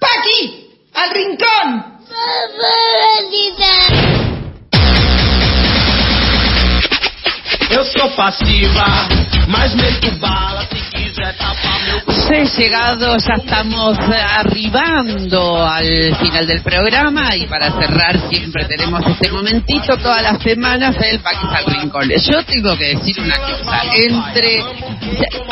¡Paqui! ¡Al rincón! Eu sou passiva, mas meto bala He llegado, ya estamos arribando al final del programa y para cerrar siempre tenemos este momentito todas las semanas el Paquis al Rincón. Yo tengo que decir una cosa, entre,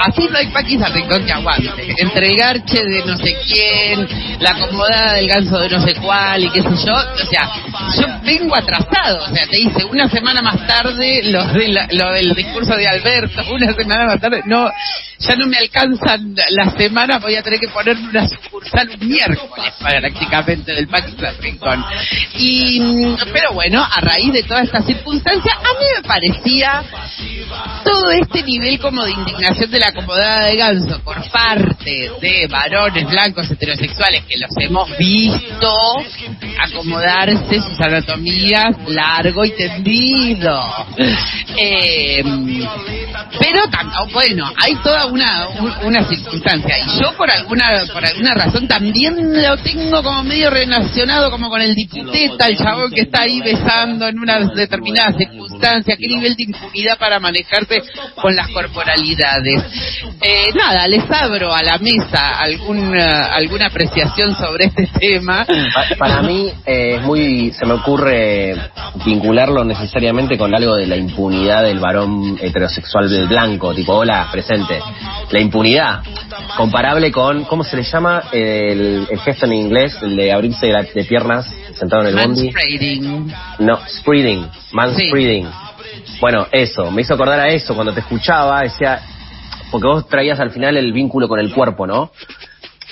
así no hay Paquis al Rincón que aguante, entre el garche de no sé quién, la acomodada del ganso de no sé cuál y qué sé yo, o sea, yo vengo atrasado, o sea, te dice una semana más tarde lo, de la- lo del discurso de Alberto, una semana más tarde, no, ya no me alcanzan las semanas, voy a tener que ponerme una sucursal un miércoles prácticamente del Paquis del Rincón. Y, pero bueno, a raíz de toda esta circunstancia, a mí me parecía todo este nivel como de indignación de la acomodada de ganso por parte de varones blancos heterosexuales que los hemos visto acomodarse sus anatomías largo y tendido. Eh, pero bueno, hay toda una, un- una circunstancia y yo por alguna por alguna razón también lo tengo como medio relacionado como con el diputeta, el chabón que está ahí besando en una determinada circunstancia, qué nivel de impunidad para manejarse con las corporalidades. Eh, nada, les abro a la mesa alguna alguna apreciación sobre este tema. Pa- Para mí eh, es muy, se me ocurre vincularlo necesariamente con algo de la impunidad del varón heterosexual del blanco, tipo, hola, presente. La impunidad, comparable con, ¿cómo se le llama? El, el gesto en inglés, el de abrirse de, la- de piernas sentado en el bondi. Manspreading. No, spreading, manspreading. Bueno, eso, me hizo acordar a eso cuando te escuchaba, decía, porque vos traías al final el vínculo con el cuerpo, ¿no?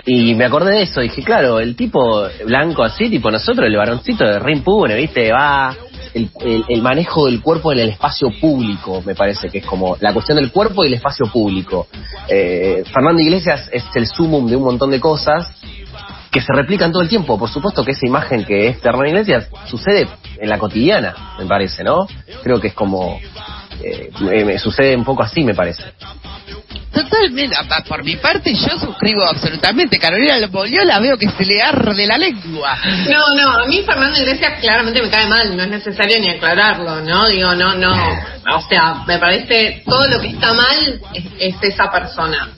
Y me acordé de eso, dije, claro, el tipo blanco así, tipo nosotros, el varoncito de re impune, ¿viste? Va, el, manejo del cuerpo en el espacio público, me parece que es como la cuestión del cuerpo y el espacio público. Eh, Fernando Iglesias es el sumum de un montón de cosas que se replican todo el tiempo. Por supuesto que esa imagen que es Hernán Iglesias sucede en la cotidiana, me parece, ¿no? Creo que es como... eh, me- me sucede un poco así, me parece. Totalmente, por mi parte yo suscribo absolutamente. Carolina Lopolio la veo que se le arde la lengua. No, no, a mí Fernando Iglesias claramente me cae mal, no es necesario ni aclararlo, ¿no? Digo, no, no, o sea, me parece todo lo que está mal es, es esa persona.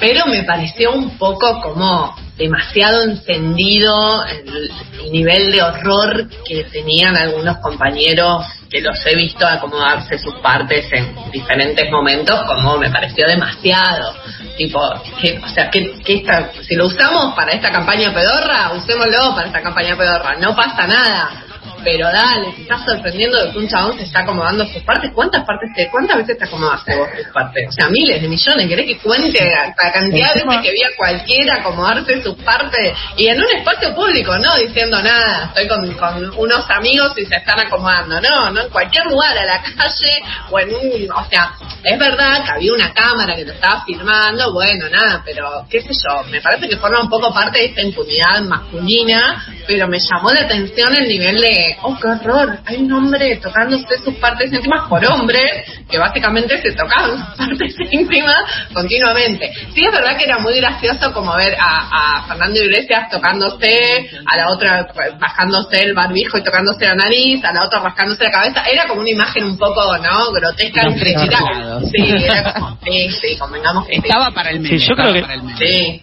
Pero me pareció un poco como demasiado encendido el nivel de horror que tenían algunos compañeros que los he visto acomodarse sus partes en diferentes momentos, como me pareció demasiado. Tipo, que, o sea, que, que esta, si lo usamos para esta campaña pedorra, usémoslo para esta campaña pedorra, no pasa nada. Pero dale, te estás sorprendiendo de que un chabón se está acomodando sus partes. ¿Cuántas partes te, cuántas veces te acomodaste vos tus partes? O sea, miles de millones. ¿Querés que cuente la, cantidad de veces que vi a cualquiera acomodarse sus partes? Y en un espacio público, no diciendo nada. Estoy con, con unos amigos y se están acomodando. No, no, en cualquier lugar, a la calle o en un. O sea, es verdad que había una cámara que lo estaba filmando. Bueno, nada, pero qué sé yo. Me parece que forma un poco parte de esta impunidad masculina. Pero me llamó la atención el nivel de. ¡Oh, qué horror! Hay un hombre tocándose sus partes íntimas por hombres que básicamente se tocaban sus partes íntimas continuamente. Sí, es verdad que era muy gracioso como ver a, a Fernando Iglesias tocándose, a la otra bajándose el barbijo y tocándose la nariz, a la otra rascándose la cabeza. Era como una imagen un poco, ¿no? Grotesca. Desarrollados. Sí, era como, sí, sí, convengamos que sí. Estaba para el meme. Sí, yo creo que- para el meme. Sí.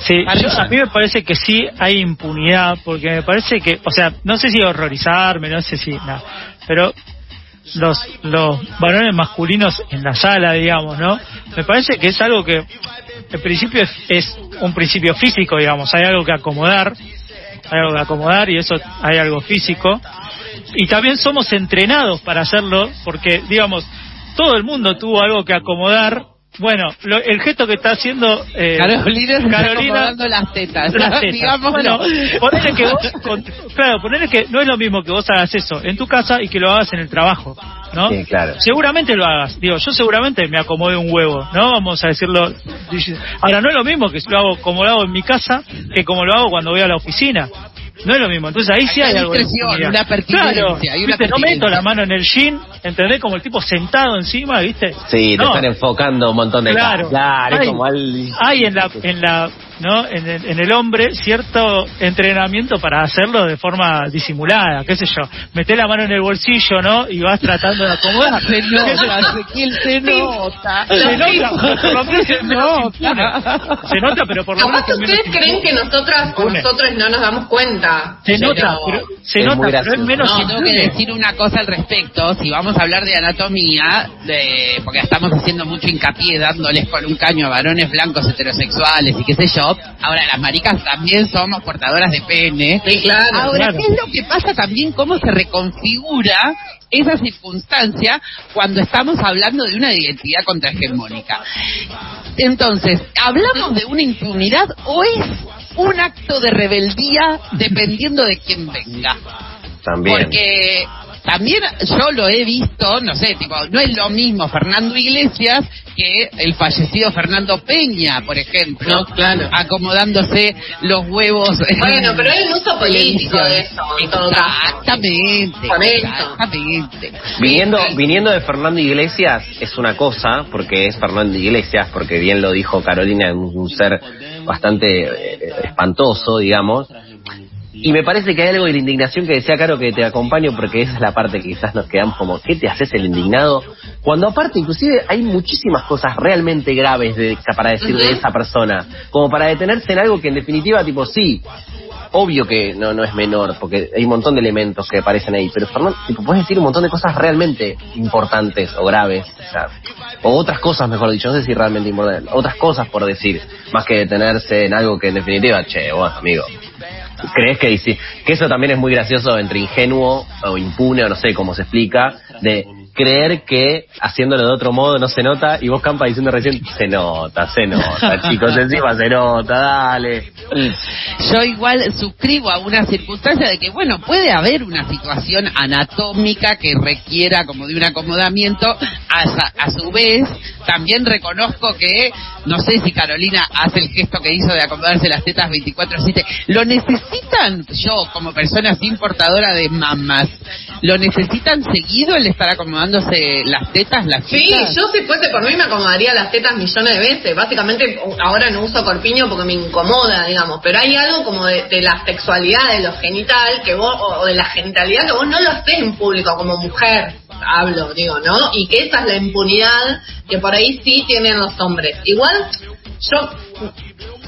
Sí, yo- a mí me parece que sí hay impunidad, porque me parece que, o sea, no sé si horrorizarme, no sé si nada, pero los los varones masculinos en la sala, digamos, ¿no? Me parece que es algo que, en principio es, es un principio físico, digamos, hay algo que acomodar, hay algo que acomodar y eso hay algo físico, y también somos entrenados para hacerlo, porque, digamos, todo el mundo tuvo algo que acomodar. Bueno, lo- el gesto que está haciendo eh, Carolina, está Carolina acomodando las tetas. las tetas. Digámoslo. Bueno, ponele que vos, con- claro, ponele que no es lo mismo que vos hagas eso en tu casa y que lo hagas en el trabajo, ¿no? Sí, claro. Seguramente lo hagas. Digo, yo seguramente me acomodé un huevo, ¿no? Vamos a decirlo. Ahora, no es lo mismo que lo hago como lo hago en mi casa que como lo hago cuando voy a la oficina. No es lo mismo. Entonces ahí sí hay, una algo de una pertinencia, Claro, hay una ¿viste? no meto la mano en el jean, ¿entendés? Como el tipo sentado encima, ¿viste? Sí, te No. están enfocando un montón de Claro. Claro, es Hay- como al... Hay en la, en la, ¿no? En el, en el hombre cierto entrenamiento para hacerlo de forma disimulada, qué sé yo. Metés la mano en el bolsillo, ¿no? Y vas tratando de acomodar. Se nota, Ezequiel, se nota. Se nota, por lo menos Se nota. Se nota, pero por lo menos ustedes creen que nosotras o nosotros no nos damos cuenta. Se nota, pero, se nota, pero es menos No, tengo que decir una cosa al respecto. Si vamos a hablar de anatomía, de, porque estamos haciendo mucho hincapié dándoles con un caño a varones blancos heterosexuales y qué sé yo, ahora las maricas también somos portadoras de pene. Sí, claro. Ahora, claro. ¿qué es lo que pasa también? ¿Cómo se reconfigura esa circunstancia cuando estamos hablando de una identidad contrahegemónica? Entonces, ¿hablamos de una impunidad o es un acto de rebeldía dependiendo de quién venga? También. Porque también yo lo he visto, no sé, tipo, no es lo mismo Fernando Iglesias que el fallecido Fernando Peña, por ejemplo, No, claro. acomodándose los huevos. en Bueno, pero hay un uso político de eso, en todo caso. Exactamente. Viniendo, viniendo de Fernando Iglesias es una cosa, porque es Fernando Iglesias, porque bien lo dijo Carolina, es un, un ser bastante eh, espantoso, digamos. Y me parece que hay algo de la indignación que decía Caro que te acompaño, porque esa es la parte que quizás nos quedamos como, ¿qué te haces el indignado? Cuando aparte, inclusive, hay muchísimas cosas realmente graves de, para decir de esa persona, como para detenerse en algo que en definitiva, tipo, sí, obvio que no, no es menor, porque hay un montón de elementos que aparecen ahí, pero Fernando, tipo, puedes decir un montón de cosas realmente importantes o graves, o, sea, o otras cosas, mejor dicho, no sé si realmente importantes, otras cosas por decir, más que detenerse en algo que en definitiva, che, bueno, amigo, ¿crees que dice- que eso también es muy gracioso entre ingenuo o impune, o no sé cómo se explica, de creer que haciéndolo de otro modo no se nota y vos Campa diciendo recién se nota, se nota, chicos, encima se nota, dale. Yo igual suscribo a una circunstancia de que, bueno, puede haber una situación anatómica que requiera como de un acomodamiento. A, a su vez, también reconozco que, no sé si Carolina hace el gesto que hizo de acomodarse las tetas 24-7. ¿Lo necesitan, yo como persona sin portadora de mamas, lo necesitan seguido el estar acomodándose las tetas, las Sí, chicas? yo si fuese por mí me acomodaría las tetas millones de veces. Básicamente ahora no uso corpiño porque me incomoda, digamos. Pero hay algo como de, de la sexualidad, de lo genital, que vos, o de la genitalidad que vos no lo haces en público como mujer, hablo, digo, ¿no? Y que esa es la impunidad que por ahí sí tienen los hombres. Igual, yo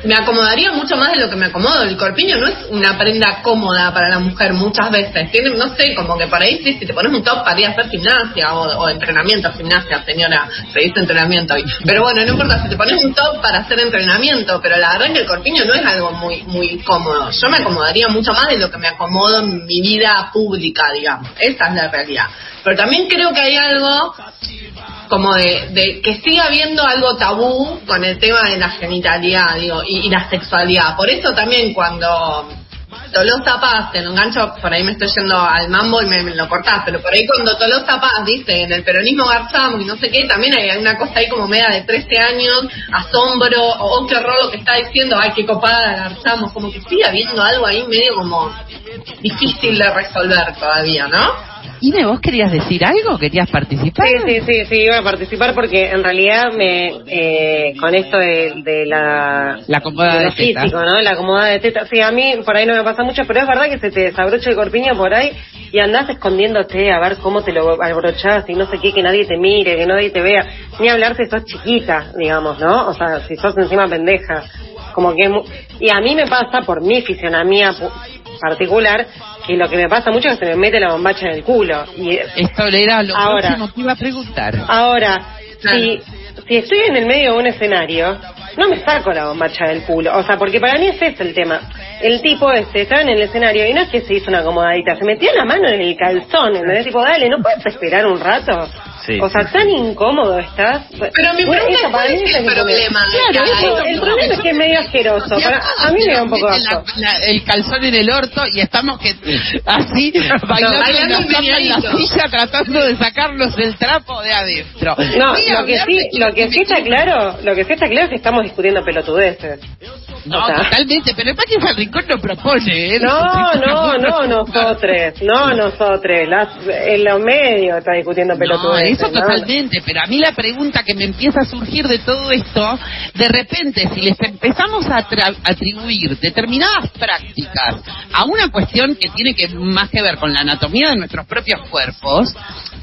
me acomodaría mucho más de lo que me acomodo. El corpiño no es una prenda cómoda para la mujer muchas veces. Tiene, no sé, como que por ahí sí, si te pones un top para ir a hacer gimnasia o, entrenamiento, gimnasia, señora, se dice entrenamiento hoy. Pero bueno, no importa, si te pones un top para hacer entrenamiento, pero la verdad que el corpiño no es algo muy, muy cómodo. Yo me acomodaría mucho más de lo que me acomodo en mi vida pública, digamos. Esa es la realidad. Pero también creo que hay algo como de, que siga habiendo algo tabú con el tema de la genitalidad digo y, la sexualidad por eso también cuando Tolosa Paz, te lo engancho, por ahí me estoy yendo al mambo y me, me lo cortás, pero por ahí cuando Tolosa Paz dice en el peronismo garzamos y no sé qué, también hay una cosa ahí como media de 13 años, asombro, o oh, qué horror que está diciendo, ay, qué copada garzamos, como que sigue habiendo algo ahí medio como difícil de resolver todavía, ¿no? Ine, ¿vos querías decir algo? ¿Querías participar? Sí, sí, sí, sí, iba a participar porque en realidad me eh, con esto de, de la La acomodada de de físico, ¿no? La acomodada de tetas. Sí, a mí por ahí no me pasa mucho, pero es verdad que se te desabrocha el corpiño por ahí y andás escondiéndote a ver cómo te lo abrochás y no sé qué, que nadie te mire, que nadie te vea. Ni hablar si sos chiquita, digamos, ¿no? O sea, si sos encima pendeja. Como que... Y a mí me pasa por mi fisionomía particular que lo que me pasa mucho es que se me mete la bombacha en el culo. Y Esto era lo Ahora. próximo que iba a preguntar. Ahora, Claro. si, si estoy en el medio de un escenario, no me saco la bombacha del culo. O sea, porque para mí ese es el tema. El tipo este estaba en el escenario y no es que se hizo una acomodadita, se metió la mano en el calzón. ¿entendés? Tipo, dale, ¿no puedes esperar un rato? Sí, o sea, sí, tan incómodo estás. Pero mi Bueno, pregunta es, ¿cuál mí es el problema? Claro, que eso, el problema es que es medio asqueroso. Para- a mí me da un poco asco. la- la- el calzón en el orto y estamos que así bailando, bailando en la silla tratando de sacarnos el trapo de adentro. No, Ni lo que sí, lo que sí está claro, lo que sí está claro es que estamos discutiendo pelotudeces. No, o sea- totalmente, pero el Paqui al Rincón no propone, ¿eh? No, no, no, nosotros, no nosotros, las, en los medios está discutiendo No, pelotudeces. Totalmente, pero a mí la pregunta que me empieza a surgir de todo esto, de repente, si les empezamos a tra- atribuir determinadas prácticas a una cuestión que tiene que más que ver con la anatomía de nuestros propios cuerpos,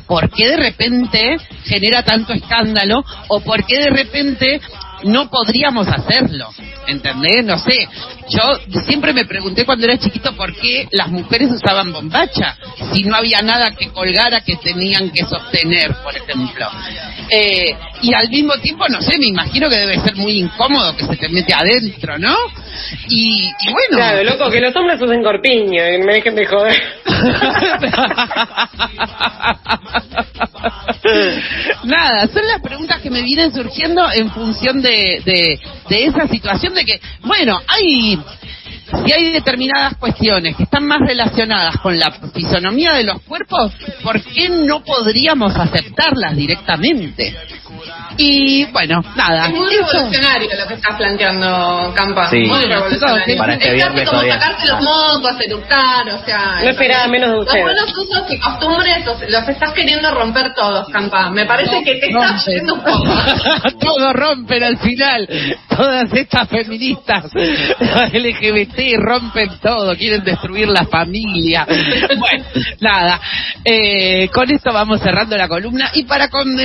¿por qué de repente genera tanto escándalo o por qué de repente no podríamos hacerlo? ¿Entendés? No sé. Yo siempre me pregunté cuando era chiquito por qué las mujeres usaban bombacha, si no había nada que colgara que tenían que sostener, por ejemplo. Eh, y al mismo tiempo, no sé, me imagino que debe ser muy incómodo que se te mete adentro, ¿no? Y, y bueno. Claro, loco, que los hombres usen corpiño, y me dejen de joder. Nada, son las preguntas que me vienen surgiendo en función de, de, de esa situación de que, bueno, hay, si hay determinadas cuestiones que están más relacionadas con la fisonomía de los cuerpos, ¿por qué no podríamos aceptarlas directamente? Y bueno, nada. Es muy eso- revolucionario lo que estás planteando, Campa. Sí. Muy revolucionario. para este es como todavía. sacarte los mocos, eructar, o sea... No esperaba menos de Los ustedes. buenos usos y costumbres los, los estás queriendo romper todos, Campa. Me parece que te estás yendo un poco. Todo rompen al final. Todas estas feministas LGBT rompen todo, quieren destruir la familia. Bueno, nada. Eh, con esto vamos cerrando la columna y para conmemorar